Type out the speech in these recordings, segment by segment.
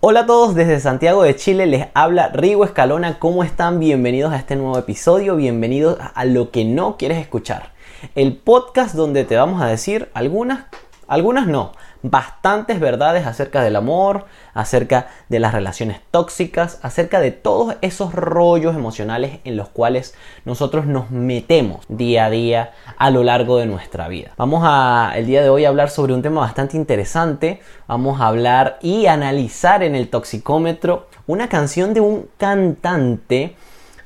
Hola a todos desde Santiago de Chile, les habla Rigo Escalona, ¿cómo están? Bienvenidos a este nuevo episodio, bienvenidos a lo que no quieres escuchar. El podcast donde te vamos a decir algunas, algunas no, bastantes verdades acerca del amor, acerca de las relaciones tóxicas, acerca de todos esos rollos emocionales en los cuales nosotros nos metemos día a día a lo largo de nuestra vida. Vamos a el día de hoy a hablar sobre un tema bastante interesante. Vamos a hablar y analizar en el toxicómetro una canción de un cantante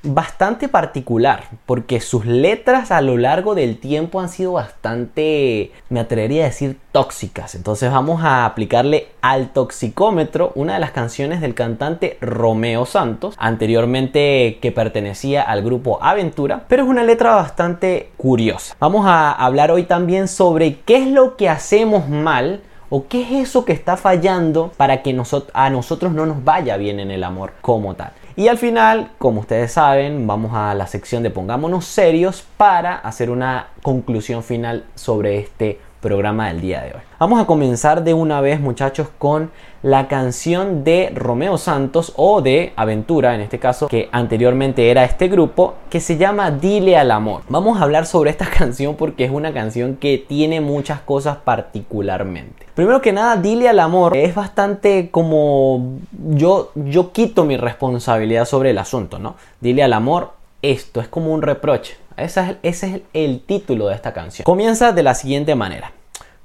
bastante particular, porque sus letras a lo largo del tiempo han sido bastante, me atrevería a decir, tóxicas. Entonces vamos a aplicarle al toxicómetro una de las canciones del cantante Romeo Santos, anteriormente que pertenecía al grupo Aventura, pero es una letra bastante curiosa. Vamos a hablar hoy también sobre qué es lo que hacemos mal o qué es eso que está fallando para que a nosotros no nos vaya bien en el amor como tal. Y al final, como ustedes saben, vamos a la sección de pongámonos serios para hacer una conclusión final sobre este programa del día de hoy. Vamos a comenzar de una vez muchachos con la canción de Romeo Santos o de Aventura en este caso que anteriormente era este grupo que se llama Dile al amor. Vamos a hablar sobre esta canción porque es una canción que tiene muchas cosas particularmente. Primero que nada, Dile al amor es bastante como yo yo quito mi responsabilidad sobre el asunto, ¿no? Dile al amor esto es como un reproche. Ese es, el, el título de esta canción. Comienza de la siguiente manera.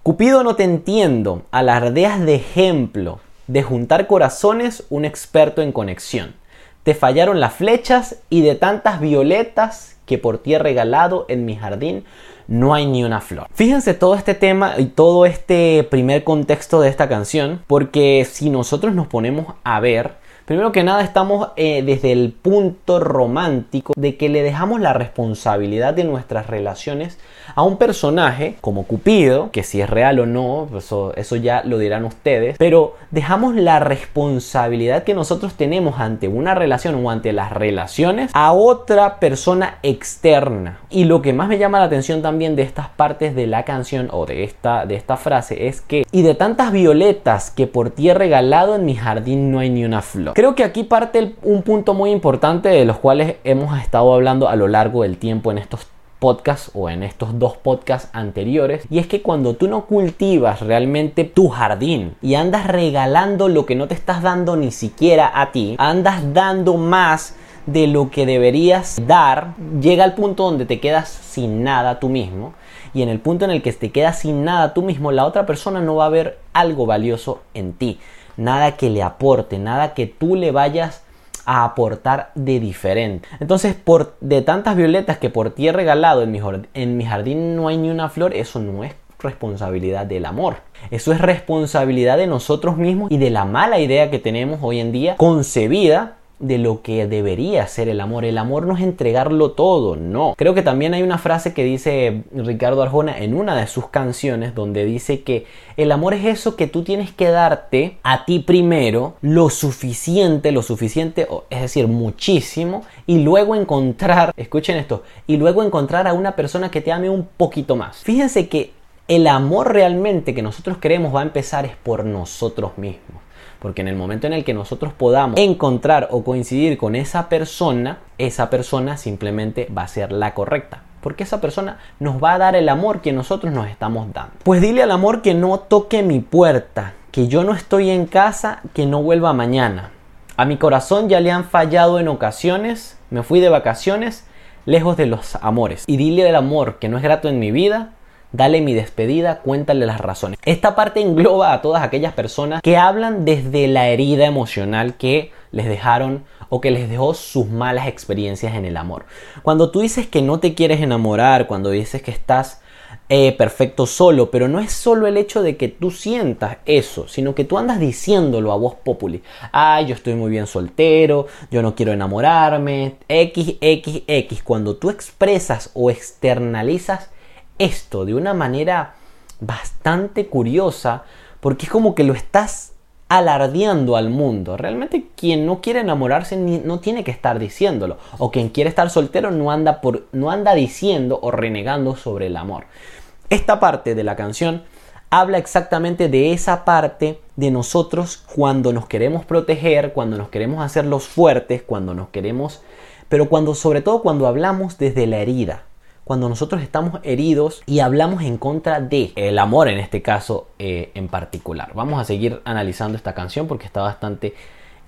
Cupido no te entiendo, alardeas de ejemplo, de juntar corazones un experto en conexión. Te fallaron las flechas y de tantas violetas que por ti he regalado en mi jardín no hay ni una flor. Fíjense todo este tema y todo este primer contexto de esta canción, porque si nosotros nos ponemos a ver, Primero que nada estamos eh, desde el punto romántico de que le dejamos la responsabilidad de nuestras relaciones a un personaje como Cupido, que si es real o no, eso, eso ya lo dirán ustedes, pero dejamos la responsabilidad que nosotros tenemos ante una relación o ante las relaciones a otra persona externa. Y lo que más me llama la atención también de estas partes de la canción o de esta, de esta frase es que, y de tantas violetas que por ti he regalado en mi jardín no hay ni una flor. Creo que aquí parte un punto muy importante de los cuales hemos estado hablando a lo largo del tiempo en estos podcasts o en estos dos podcasts anteriores y es que cuando tú no cultivas realmente tu jardín y andas regalando lo que no te estás dando ni siquiera a ti, andas dando más de lo que deberías dar, llega al punto donde te quedas sin nada tú mismo y en el punto en el que te quedas sin nada tú mismo, la otra persona no va a ver algo valioso en ti nada que le aporte, nada que tú le vayas a aportar de diferente. Entonces, por de tantas violetas que por ti he regalado en mi, en mi jardín no hay ni una flor, eso no es responsabilidad del amor. Eso es responsabilidad de nosotros mismos y de la mala idea que tenemos hoy en día concebida de lo que debería ser el amor. El amor no es entregarlo todo, no. Creo que también hay una frase que dice Ricardo Arjona en una de sus canciones donde dice que el amor es eso que tú tienes que darte a ti primero lo suficiente, lo suficiente, es decir, muchísimo, y luego encontrar, escuchen esto, y luego encontrar a una persona que te ame un poquito más. Fíjense que el amor realmente que nosotros queremos va a empezar es por nosotros mismos. Porque en el momento en el que nosotros podamos encontrar o coincidir con esa persona, esa persona simplemente va a ser la correcta. Porque esa persona nos va a dar el amor que nosotros nos estamos dando. Pues dile al amor que no toque mi puerta, que yo no estoy en casa, que no vuelva mañana. A mi corazón ya le han fallado en ocasiones, me fui de vacaciones, lejos de los amores. Y dile al amor que no es grato en mi vida, dale mi despedida, cuéntale las razones. Esta parte engloba a todas aquellas personas que hablan desde la herida emocional que les dejaron o que les dejó sus malas experiencias en el amor. Cuando tú dices que no te quieres enamorar, cuando dices que estás eh, perfecto solo, pero no es solo el hecho de que tú sientas eso, sino que tú andas diciéndolo a voz populi. Ay, yo estoy muy bien soltero, yo no quiero enamorarme, X, X, X. Cuando tú expresas o externalizas esto de una manera bastante curiosa porque es como que lo estás alardeando al mundo. Realmente quien no quiere enamorarse no tiene que estar diciéndolo. O quien quiere estar soltero no anda, por, no anda diciendo o renegando sobre el amor. Esta parte de la canción habla exactamente de esa parte de nosotros cuando nos queremos proteger, cuando nos queremos hacer los fuertes, cuando nos queremos, pero cuando sobre todo cuando hablamos desde la herida, cuando nosotros estamos heridos y hablamos en contra de el amor en este caso eh, en particular. Vamos a seguir analizando esta canción porque está bastante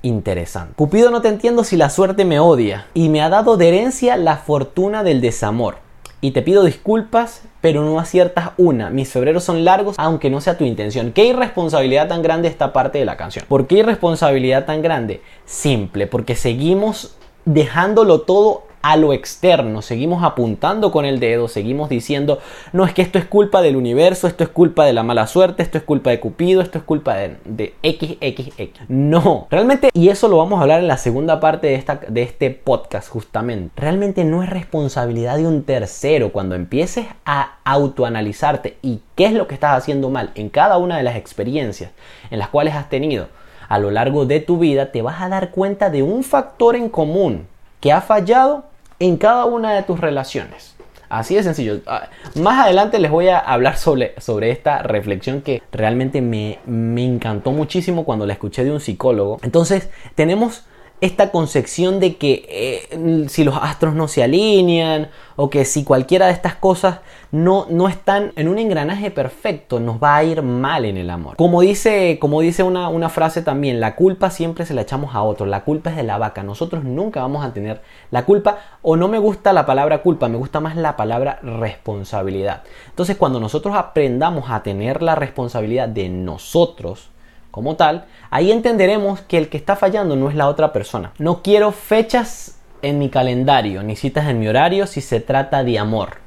interesante. Cupido no te entiendo si la suerte me odia y me ha dado de herencia la fortuna del desamor. Y te pido disculpas, pero no aciertas una. Mis febreros son largos, aunque no sea tu intención. ¿Qué irresponsabilidad tan grande esta parte de la canción? ¿Por qué irresponsabilidad tan grande? Simple, porque seguimos dejándolo todo a lo externo, seguimos apuntando con el dedo, seguimos diciendo, no es que esto es culpa del universo, esto es culpa de la mala suerte, esto es culpa de Cupido, esto es culpa de, de XXX. No, realmente, y eso lo vamos a hablar en la segunda parte de, esta, de este podcast justamente, realmente no es responsabilidad de un tercero cuando empieces a autoanalizarte y qué es lo que estás haciendo mal en cada una de las experiencias en las cuales has tenido a lo largo de tu vida, te vas a dar cuenta de un factor en común que ha fallado en cada una de tus relaciones. Así de sencillo. Ah, más adelante les voy a hablar sobre, sobre esta reflexión que realmente me, me encantó muchísimo cuando la escuché de un psicólogo. Entonces, tenemos esta concepción de que eh, si los astros no se alinean o que si cualquiera de estas cosas no, no están en un engranaje perfecto, nos va a ir mal en el amor. Como dice, como dice una, una frase también, la culpa siempre se la echamos a otro, la culpa es de la vaca, nosotros nunca vamos a tener la culpa o no me gusta la palabra culpa, me gusta más la palabra responsabilidad. Entonces cuando nosotros aprendamos a tener la responsabilidad de nosotros, como tal, ahí entenderemos que el que está fallando no es la otra persona. No quiero fechas en mi calendario, ni citas en mi horario si se trata de amor.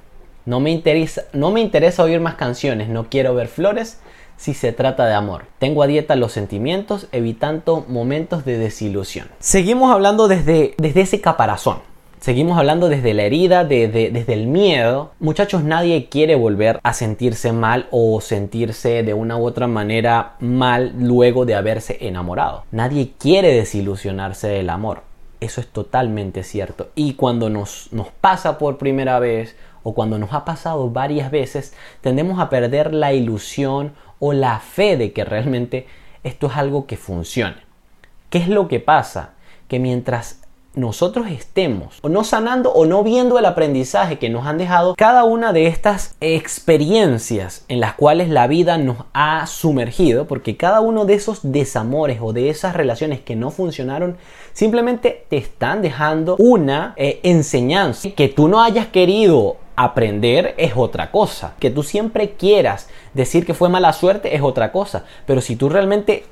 No me interesa, no me interesa oír más canciones, no quiero ver flores si se trata de amor. Tengo a dieta los sentimientos, evitando momentos de desilusión. Seguimos hablando desde, desde ese caparazón. Seguimos hablando desde la herida, desde el miedo. Muchachos, nadie quiere volver a sentirse mal o sentirse de una u otra manera mal luego de haberse enamorado. Nadie quiere desilusionarse del amor. Eso es totalmente cierto. Y cuando nos, nos pasa por primera vez o cuando nos ha pasado varias veces, tendemos a perder la ilusión o la fe de que realmente esto es algo que funcione. ¿Qué es lo que pasa? Que mientras nosotros estemos o no sanando o no viendo el aprendizaje que nos han dejado cada una de estas experiencias en las cuales la vida nos ha sumergido, porque cada uno de esos desamores o de esas relaciones que no funcionaron simplemente te están dejando una eh, enseñanza que tú no hayas querido aprender es otra cosa. Que tú siempre quieras decir que fue mala suerte es otra cosa. Pero si tú realmente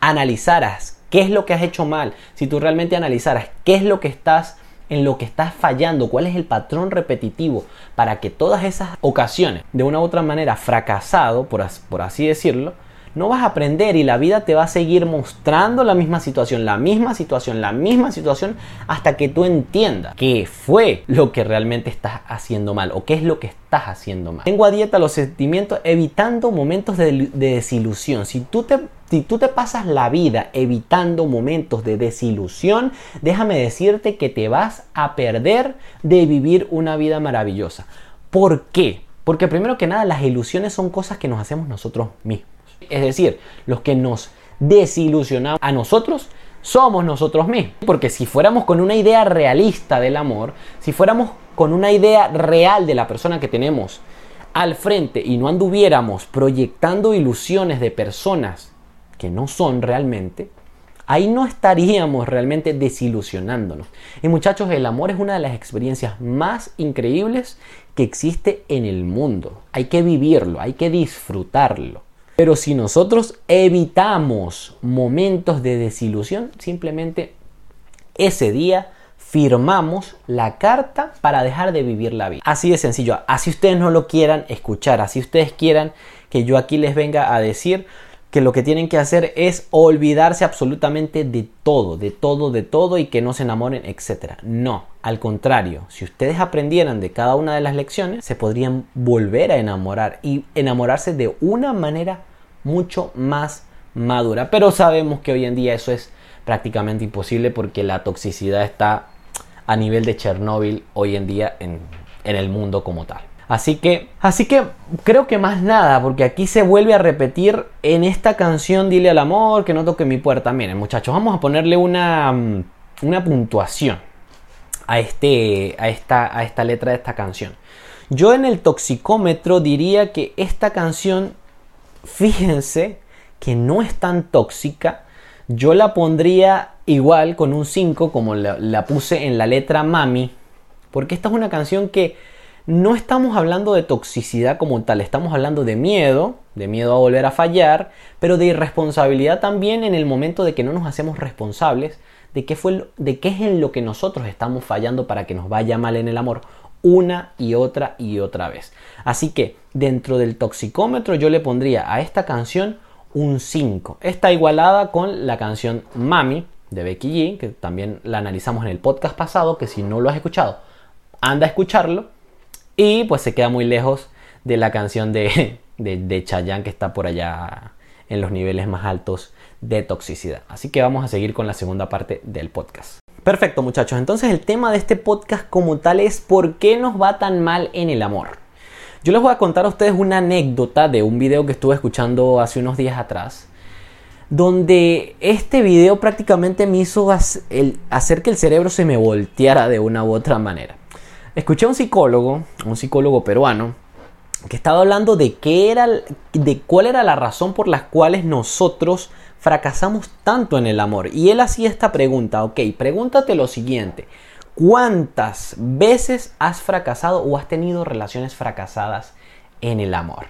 analizaras qué es lo que has hecho mal, si tú realmente analizaras qué es lo que estás en lo que estás fallando, cuál es el patrón repetitivo para que todas esas ocasiones, de una u otra manera fracasado, por, así decirlo, no vas a aprender y la vida te va a seguir mostrando la misma situación, la misma situación, la misma situación hasta que tú entiendas qué fue lo que realmente estás haciendo mal o qué es lo que estás haciendo mal. Tengo a dieta los sentimientos evitando momentos de, desilusión. Si tú te si tú te pasas la vida evitando momentos de desilusión, déjame decirte que te vas a perder de vivir una vida maravillosa. ¿Por qué? Porque primero que nada las ilusiones son cosas que nos hacemos nosotros mismos. Es decir, los que nos desilusionamos a nosotros somos nosotros mismos. Porque si fuéramos con una idea realista del amor, si fuéramos con una idea real de la persona que tenemos al frente y no anduviéramos proyectando ilusiones de personas que no son realmente, ahí no estaríamos realmente desilusionándonos. Y muchachos, el amor es una de las experiencias más increíbles que existe en el mundo. Hay que vivirlo, hay que disfrutarlo. Pero si nosotros evitamos momentos de desilusión, simplemente ese día firmamos la carta para dejar de vivir la vida. Así de sencillo. Así ustedes no lo quieran escuchar, así ustedes quieran que yo aquí les venga a decir que lo que tienen que hacer es olvidarse absolutamente de todo, de todo, de todo y que no se enamoren, etc. No, al contrario, si ustedes aprendieran de cada una de las lecciones, se podrían volver a enamorar y enamorarse de una manera mucho más madura. Pero sabemos que hoy en día eso es prácticamente imposible porque la toxicidad está a nivel de Chernóbil hoy en día en, el mundo como tal. Así que, así que creo que más nada, porque aquí se vuelve a repetir en esta canción Dile al amor que no toque mi puerta. Miren, muchachos, vamos a ponerle una, mm, una puntuación a, este, a, esta, a esta letra de esta canción. Yo en el toxicómetro diría que esta canción, fíjense que no es tan tóxica. Yo la pondría igual con un 5 como la, la puse en la letra Mami, porque esta es una canción que no estamos hablando de toxicidad como tal, estamos hablando de miedo, de miedo a volver a fallar, pero de irresponsabilidad también en el momento de que no nos hacemos responsables de qué, fue, de qué es en lo que nosotros estamos fallando para que nos vaya mal en el amor una y otra y otra vez. Así que dentro del toxicómetro yo le pondría a esta canción un 5. Está igualada con la canción Mami de Becky G, que también la analizamos en el podcast pasado, que si no lo has escuchado, anda a escucharlo y pues se queda muy lejos de la canción de, de, Chayanne que está por allá en los niveles más altos de toxicidad. Así que vamos a seguir con la segunda parte del podcast. Perfecto muchachos, entonces el tema de este podcast como tal es por qué nos va tan mal en el amor. Yo les voy a contar a ustedes una anécdota de un video que estuve escuchando hace unos días atrás, donde este video prácticamente me hizo hacer que el cerebro se me volteara de una u otra manera. Escuché a un psicólogo, un psicólogo peruano, que estaba hablando de qué era, de cuál era la razón por las cuales nosotros fracasamos tanto en el amor. Y él hacía esta pregunta, ok, pregúntate lo siguiente, ¿cuántas veces has fracasado o has tenido relaciones fracasadas en el amor?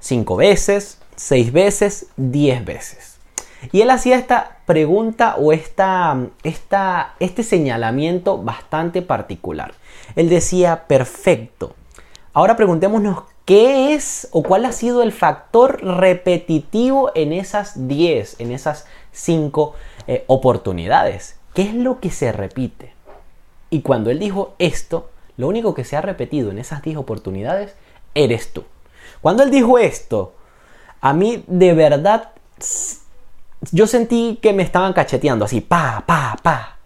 ¿Cinco veces? ¿Seis veces? ¿Diez veces? Y él hacía esta pregunta o esta, este señalamiento bastante particular. Él decía, perfecto. Ahora preguntémonos qué es o cuál ha sido el factor repetitivo en esas 10, en esas 5 eh, oportunidades. ¿Qué es lo que se repite? Y cuando él dijo esto, lo único que se ha repetido en esas 10 oportunidades eres tú. Cuando él dijo esto, a mí de verdad yo sentí que me estaban cacheteando así, pa, pa, pa.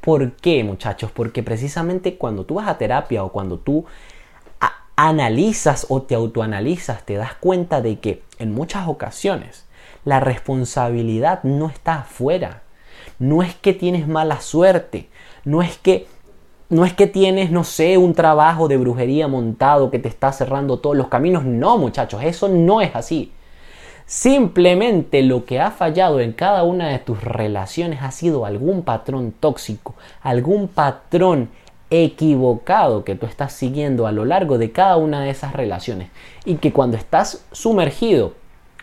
¿Por qué, muchachos? Porque precisamente cuando tú vas a terapia o cuando tú analizas o te autoanalizas, te das cuenta de que en muchas ocasiones la responsabilidad no está afuera. No es que tienes mala suerte, no es que no es que tienes, no sé, un trabajo de brujería montado que te está cerrando todos los caminos. No, muchachos, eso no es así. Simplemente lo que ha fallado en cada una de tus relaciones ha sido algún patrón tóxico, algún patrón equivocado que tú estás siguiendo a lo largo de cada una de esas relaciones y que cuando estás sumergido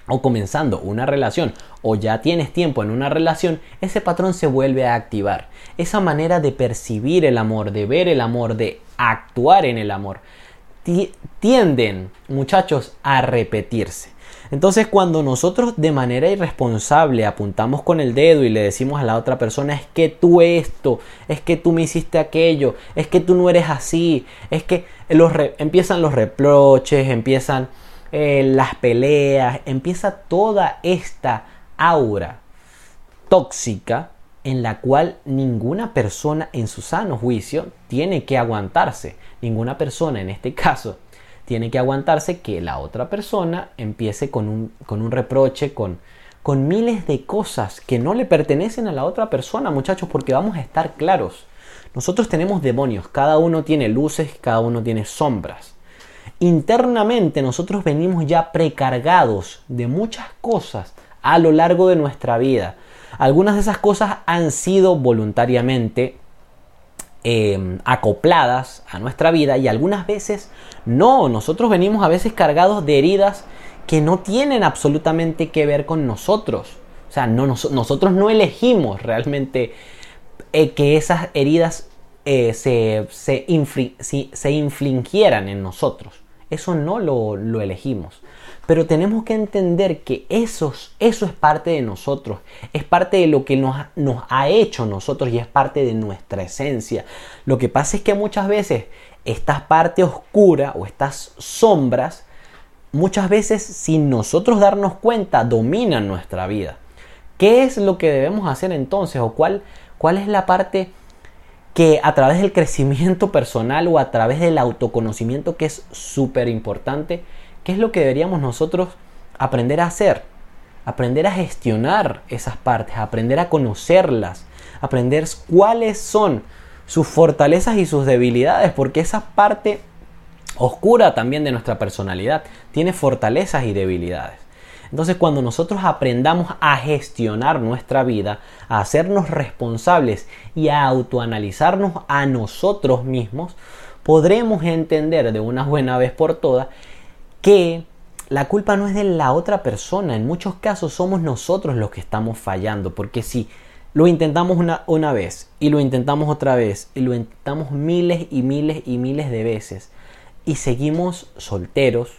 o comenzando una relación o ya tienes tiempo en una relación, ese patrón se vuelve a activar. Esa manera de percibir el amor, de ver el amor, de actuar en el amor, tienden, muchachos, a repetirse. Entonces cuando nosotros de manera irresponsable apuntamos con el dedo y le decimos a la otra persona es que tú esto, es que tú me hiciste aquello, es que tú no eres así, es que los empiezan los reproches, empiezan eh, las peleas, empieza toda esta aura tóxica en la cual ninguna persona en su sano juicio tiene que aguantarse. Ninguna persona en este caso tiene que aguantarse que la otra persona empiece con un, con un reproche, con, con miles de cosas que no le pertenecen a la otra persona, muchachos, porque vamos a estar claros. Nosotros tenemos demonios, cada uno tiene luces, cada uno tiene sombras. Internamente nosotros venimos ya precargados de muchas cosas a lo largo de nuestra vida. Algunas de esas cosas han sido voluntariamente Em, acopladas a nuestra vida y algunas veces no, nosotros venimos a veces cargados de heridas que no tienen absolutamente que ver con nosotros. O sea, no, nosotros no elegimos realmente eh, que esas heridas eh, se, se, se, infligieran en nosotros. Eso no lo, lo elegimos. Pero tenemos que entender que eso, eso es parte de nosotros, es parte de lo que nos, nos ha hecho nosotros y es parte de nuestra esencia. Lo que pasa es que muchas veces esta parte oscura o estas sombras, muchas veces sin nosotros darnos cuenta, dominan nuestra vida. ¿Qué es lo que debemos hacer entonces? ¿O cuál, cuál es la parte que a través del crecimiento personal o a través del autoconocimiento que es súper importante, ¿qué es lo que deberíamos nosotros aprender a hacer? Aprender a gestionar esas partes, aprender a conocerlas, aprender cuáles son sus fortalezas y sus debilidades, porque esa parte oscura también de nuestra personalidad tiene fortalezas y debilidades. Entonces cuando nosotros aprendamos a gestionar nuestra vida, a hacernos responsables y a autoanalizarnos a nosotros mismos, podremos entender de una buena vez por todas que la culpa no es de la otra persona, en muchos casos somos nosotros los que estamos fallando, porque si lo intentamos una, una vez y lo intentamos otra vez y lo intentamos miles y miles y miles de veces y seguimos solteros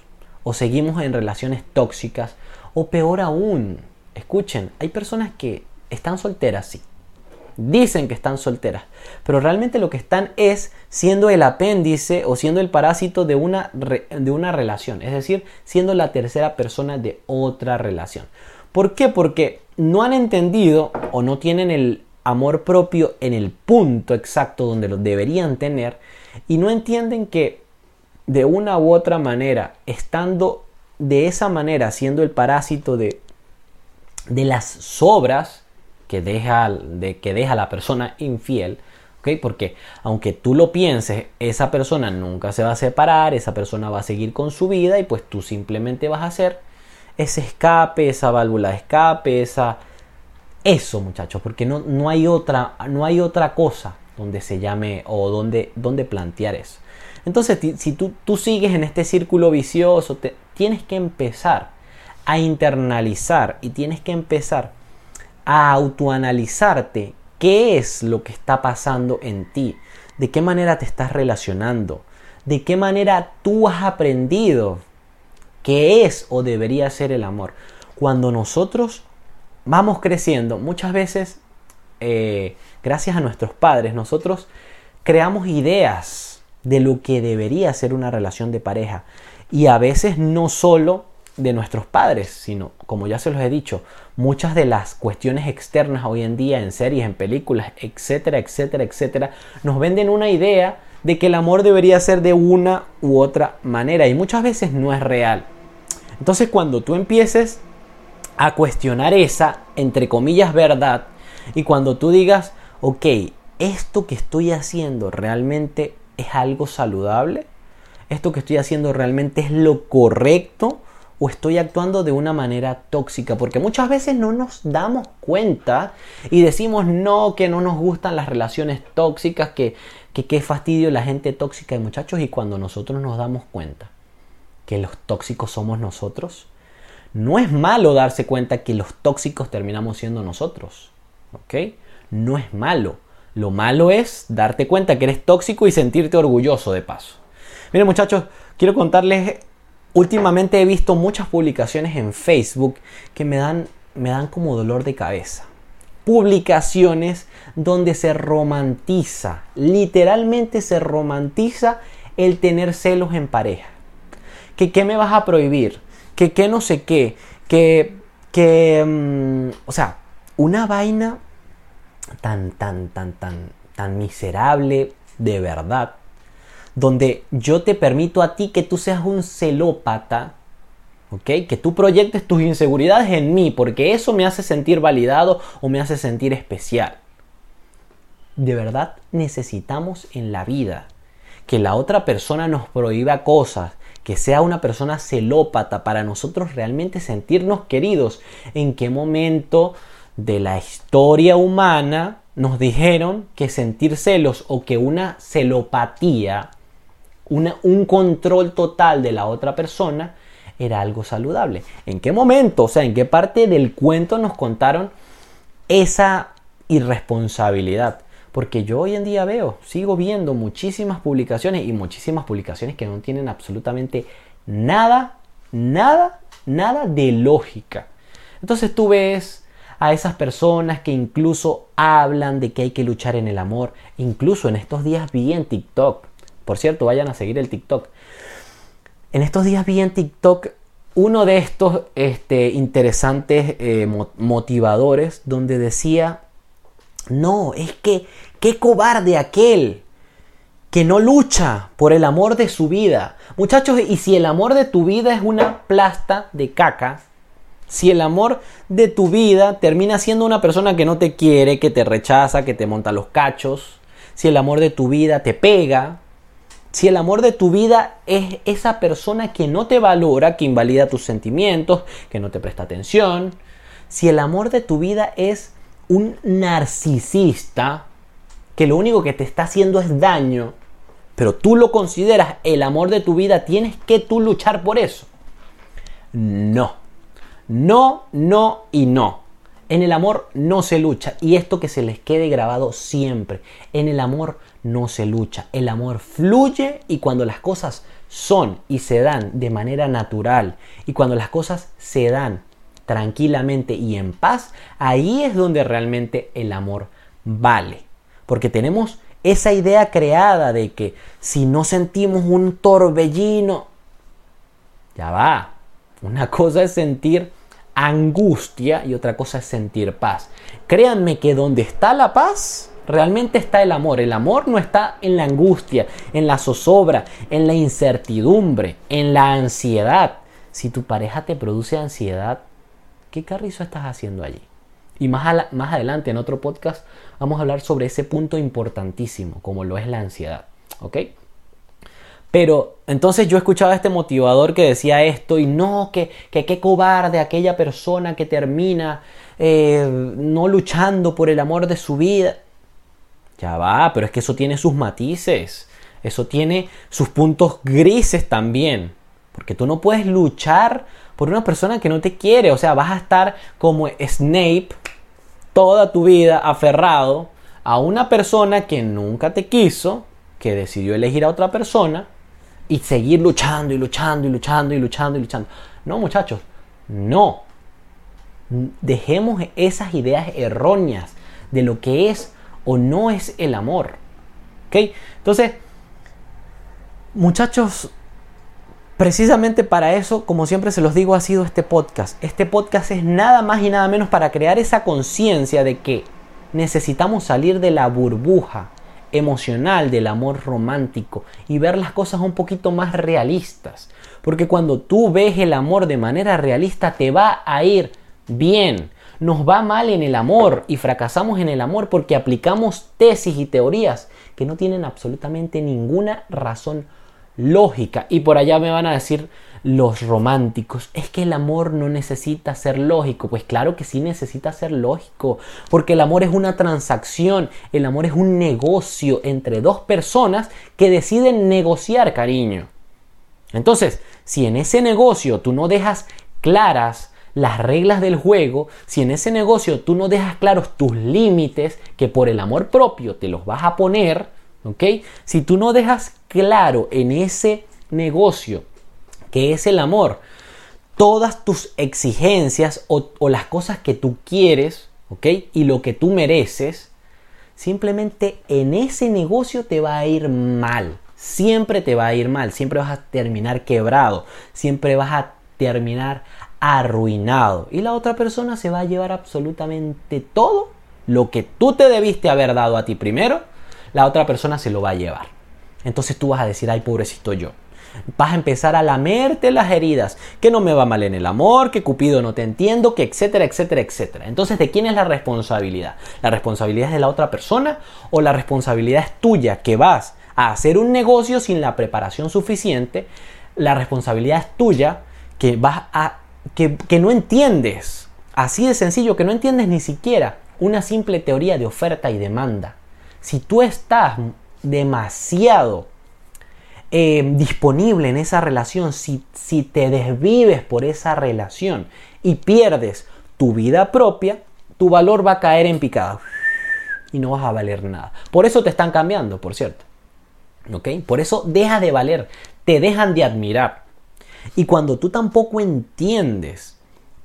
o seguimos en relaciones tóxicas o peor aún, escuchen, hay personas que están solteras, sí. Dicen que están solteras, pero realmente lo que están es siendo el apéndice o siendo el parásito de una, de una relación, es decir, siendo la tercera persona de otra relación. ¿Por qué? Porque no han entendido o no tienen el amor propio en el punto exacto donde lo deberían tener y no entienden que de una u otra manera, estando de esa manera siendo el parásito de, de las sobras que deja, de, que deja la persona infiel, ¿okay? porque aunque tú lo pienses, esa persona nunca se va a separar, esa persona va a seguir con su vida y pues tú simplemente vas a hacer ese escape, esa válvula de escape, esa... Eso muchachos, porque no, no, hay, otra, no hay otra cosa donde se llame o donde, donde plantear eso. Entonces, si tú, tú sigues en este círculo vicioso, te, tienes que empezar a internalizar y tienes que empezar a autoanalizarte qué es lo que está pasando en ti, de qué manera te estás relacionando, de qué manera tú has aprendido qué es o debería ser el amor. Cuando nosotros vamos creciendo, muchas veces, eh, gracias a nuestros padres, nosotros creamos ideas de lo que debería ser una relación de pareja. Y a veces no solo de nuestros padres, sino, como ya se los he dicho, muchas de las cuestiones externas hoy en día en series, en películas, etcétera, etcétera, etcétera, nos venden una idea de que el amor debería ser de una u otra manera y muchas veces no es real. Entonces cuando tú empieces a cuestionar esa, entre comillas, verdad, y cuando tú digas, ok, esto que estoy haciendo realmente es algo saludable, esto que estoy haciendo realmente es lo correcto o estoy actuando de una manera tóxica, porque muchas veces no nos damos cuenta y decimos no, que no nos gustan las relaciones tóxicas, que, que qué fastidio la gente tóxica y muchachos, y cuando nosotros nos damos cuenta que los tóxicos somos nosotros, no es malo darse cuenta que los tóxicos terminamos siendo nosotros, ¿ok? No es malo. Lo malo es darte cuenta que eres tóxico y sentirte orgulloso de paso. Miren muchachos, quiero contarles, últimamente he visto muchas publicaciones en Facebook que me dan, me dan como dolor de cabeza. Publicaciones donde se romantiza, literalmente se romantiza el tener celos en pareja. Que qué me vas a prohibir, que qué no sé qué, que, que, mm, o sea, una vaina tan, tan, tan, tan, tan miserable de verdad donde yo te permito a ti que tú seas un celópata, ¿ok? Que tú proyectes tus inseguridades en mí, porque eso me hace sentir validado o me hace sentir especial. De verdad necesitamos en la vida que la otra persona nos prohíba cosas, que sea una persona celópata para nosotros realmente sentirnos queridos. ¿En qué momento de la historia humana nos dijeron que sentir celos o que una celopatía un control total de la otra persona era algo saludable. ¿En qué momento? O sea, ¿en qué parte del cuento nos contaron esa irresponsabilidad? Porque yo hoy en día veo, sigo viendo muchísimas publicaciones y muchísimas publicaciones que no tienen absolutamente nada, nada, nada de lógica. Entonces tú ves a esas personas que incluso hablan de que hay que luchar en el amor. Incluso en estos días vi en TikTok por cierto, vayan a seguir el TikTok. En estos días vi en TikTok uno de estos este, interesantes eh, motivadores donde decía, no, es que qué cobarde aquel que no lucha por el amor de su vida. Muchachos, y si el amor de tu vida es una plasta de caca, si el amor de tu vida termina siendo una persona que no te quiere, que te rechaza, que te monta los cachos, si el amor de tu vida te pega, si el amor de tu vida es esa persona que no te valora, que invalida tus sentimientos, que no te presta atención, si el amor de tu vida es un narcisista, que lo único que te está haciendo es daño, pero tú lo consideras el amor de tu vida, tienes que tú luchar por eso. No. No, no y no. En el amor no se lucha. Y esto que se les quede grabado siempre. En el amor no se lucha. El amor fluye y cuando las cosas son y se dan de manera natural y cuando las cosas se dan tranquilamente y en paz, ahí es donde realmente el amor vale. Porque tenemos esa idea creada de que si no sentimos un torbellino, ya va. Una cosa es sentir angustia y otra cosa es sentir paz. Créanme que donde está la paz, realmente está el amor. El amor no está en la angustia, en la zozobra, en la incertidumbre, en la ansiedad. Si tu pareja te produce ansiedad, ¿qué carrizo estás haciendo allí? Y más, más adelante en otro podcast vamos a hablar sobre ese punto importantísimo, como lo es la ansiedad. ¿Ok? Pero entonces yo escuchaba a este motivador que decía esto y no, que qué cobarde aquella persona que termina eh, no luchando por el amor de su vida. Ya va, pero es que eso tiene sus matices, eso tiene sus puntos grises también, porque tú no puedes luchar por una persona que no te quiere, o sea, vas a estar como Snape toda tu vida aferrado a una persona que nunca te quiso, que decidió elegir a otra persona y seguir luchando y luchando y luchando y luchando y luchando. No, muchachos, no. Dejemos esas ideas erróneas de lo que es o no es el amor. ¿Ok? Entonces, muchachos, Precisamente para eso, como siempre se los digo, ha sido este podcast. Este podcast es nada más y nada menos para crear esa conciencia de que necesitamos salir de la burbuja emocional del amor romántico y ver las cosas un poquito más realistas. Porque cuando tú ves el amor de manera realista te va a ir bien. Nos va mal en el amor y fracasamos en el amor porque aplicamos tesis y teorías que no tienen absolutamente ninguna razón lógica. Y por allá me van a decir los románticos, es que el amor no necesita ser lógico. Pues claro que sí necesita ser lógico, porque el amor es una transacción, el amor es un negocio entre dos personas que deciden negociar cariño. Entonces, si en ese negocio tú no dejas claras las reglas del juego, si en ese negocio tú no dejas claros tus límites, que por el amor propio te los vas a poner, ¿ok? Si tú no dejas claro en ese negocio que es el amor, todas tus exigencias o, las cosas que tú quieres, ¿ok? Y lo que tú mereces, simplemente en ese negocio te va a ir mal. Siempre te va a ir mal, siempre vas a terminar quebrado, siempre vas a terminar arruinado. Y la otra persona se va a llevar absolutamente todo lo que tú te debiste haber dado a ti primero la otra persona se lo va a llevar. Entonces tú vas a decir, ay, pobrecito yo. Vas a empezar a lamerte las heridas, que no me va mal en el amor, que Cupido no te entiendo, que etcétera, etcétera, etcétera. Entonces, ¿de quién es la responsabilidad? ¿La responsabilidad es de la otra persona o la responsabilidad es tuya que vas a hacer un negocio sin la preparación suficiente? La responsabilidad es tuya que vas a que, que no entiendes, así de sencillo, que no entiendes ni siquiera una simple teoría de oferta y demanda si tú estás demasiado eh, disponible en esa relación, si, si te desvives por esa relación y pierdes tu vida propia, tu valor va a caer en picada y no vas a valer nada. Por eso te están cambiando, por cierto. ¿Ok? Por eso deja de valer, te dejan de admirar. Y cuando tú tampoco entiendes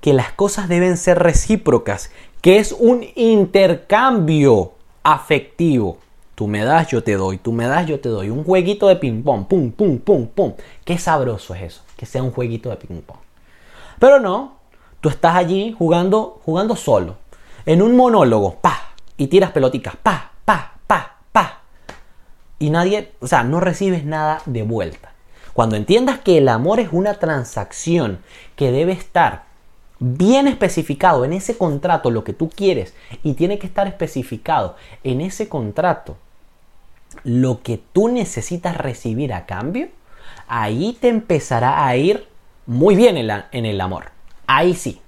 que las cosas deben ser recíprocas, que es un intercambio afectivo. Tú me das, yo te doy, tú me das, yo te doy. Un jueguito de ping-pong, pum, pum, pum, pum. Qué sabroso es eso, que sea un jueguito de ping-pong. Pero no, tú estás allí jugando, jugando solo, en un monólogo, pa, y tiras peloticas, pa, pa, pa, pa. Y nadie, o sea, no recibes nada de vuelta. Cuando entiendas que el amor es una transacción que debe estar bien especificado en ese contrato lo que tú quieres y tiene que estar especificado en ese contrato lo que tú necesitas recibir a cambio, ahí te empezará a ir muy bien en, el amor. Ahí sí.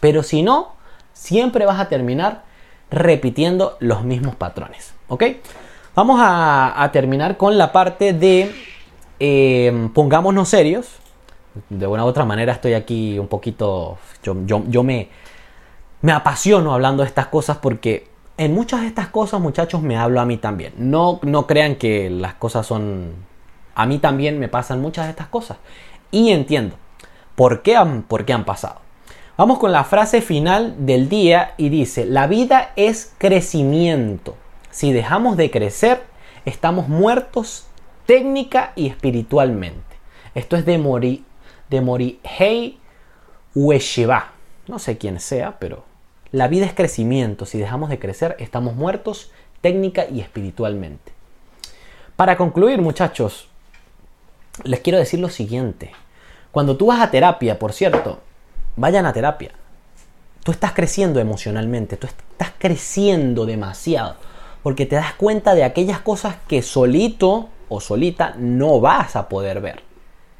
Pero si no, siempre vas a terminar repitiendo los mismos patrones. ¿Ok? Vamos a, terminar con la parte de eh, pongámonos serios. De una u otra manera estoy aquí un poquito... Yo, yo, me, me apasiono hablando de estas cosas porque en muchas de estas cosas, muchachos, me hablo a mí también. No, no crean que las cosas son... A mí también me pasan muchas de estas cosas. Y entiendo por qué han, por qué han pasado. Vamos con la frase final del día y dice, la vida es crecimiento. Si dejamos de crecer, estamos muertos técnica y espiritualmente. Esto es de Mori, de Morihei Ueshiba. No sé quién sea, pero la vida es crecimiento. Si dejamos de crecer, estamos muertos técnica y espiritualmente. Para concluir, muchachos, les quiero decir lo siguiente. Cuando tú vas a terapia, por cierto, vayan a terapia. Tú estás creciendo emocionalmente, tú estás creciendo demasiado, porque te das cuenta de aquellas cosas que solito o solita no vas a poder ver.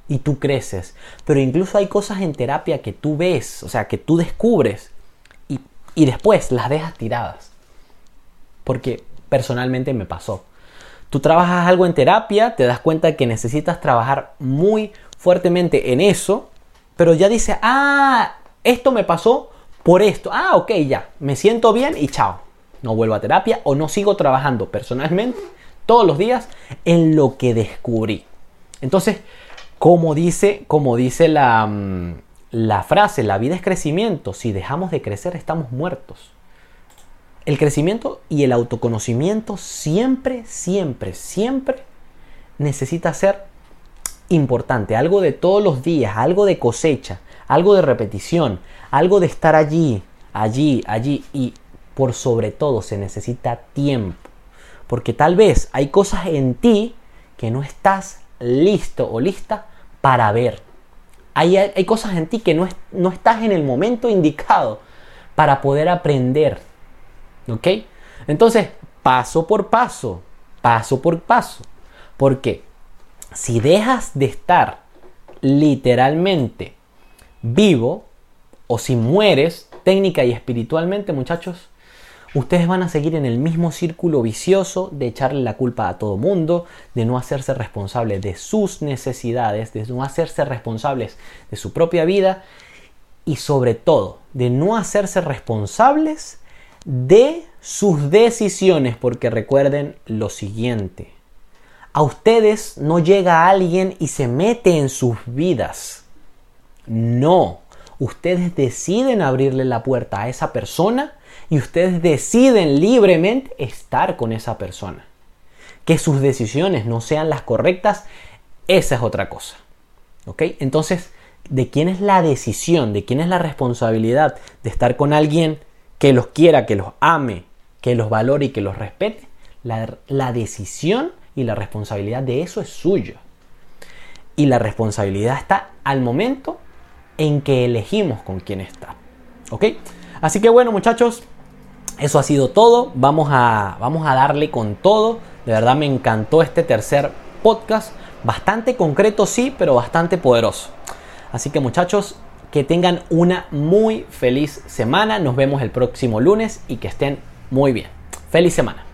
Y tú creces. Pero incluso hay cosas en terapia que tú ves, o sea, que tú descubres y, y después las dejas tiradas. Porque personalmente me pasó. Tú trabajas algo en terapia, te das cuenta que necesitas trabajar muy fuertemente en eso, pero ya dice, ah, esto me pasó por esto. Ah, ok, ya, me siento bien y chao. No vuelvo a terapia o no sigo trabajando personalmente todos los días en lo que descubrí. Entonces, como dice, como dice la, mm, la frase, la vida es crecimiento. Si dejamos de crecer, estamos muertos. El crecimiento y el autoconocimiento siempre, siempre, siempre necesita ser importante, algo de todos los días, algo de cosecha, algo de repetición, algo de estar allí, allí, allí y por sobre todo se necesita tiempo. Porque tal vez hay cosas en ti que no estás listo o lista para ver. Hay, hay cosas en ti que no, no estás en el momento indicado para poder aprender. ¿Ok? Entonces, paso por paso, paso por paso. ¿Por qué? si dejas de estar literalmente vivo o si mueres técnica y espiritualmente, muchachos, ustedes van a seguir en el mismo círculo vicioso de echarle la culpa a todo mundo, de no hacerse responsables de sus necesidades, de no hacerse responsables de su propia vida y sobre todo de no hacerse responsables de sus decisiones, porque recuerden lo siguiente, a ustedes no llega alguien y se mete en sus vidas. No, ustedes deciden abrirle la puerta a esa persona y ustedes deciden libremente estar con esa persona. Que sus decisiones no sean las correctas, esa es otra cosa. ¿Ok? Entonces, ¿de quién es la decisión? ¿De quién es la responsabilidad de estar con alguien que los quiera, que los ame, que los valore y que los respete? La, decisión y la responsabilidad de eso es suya. Y la responsabilidad está al momento en que elegimos con quién está. ¿Ok? Así que bueno muchachos, eso ha sido todo. Vamos a, vamos a darle con todo. De verdad me encantó este tercer podcast. Bastante concreto sí, pero bastante poderoso. Así que muchachos, que tengan una muy feliz semana. Nos vemos el próximo lunes y que estén muy bien. Feliz semana.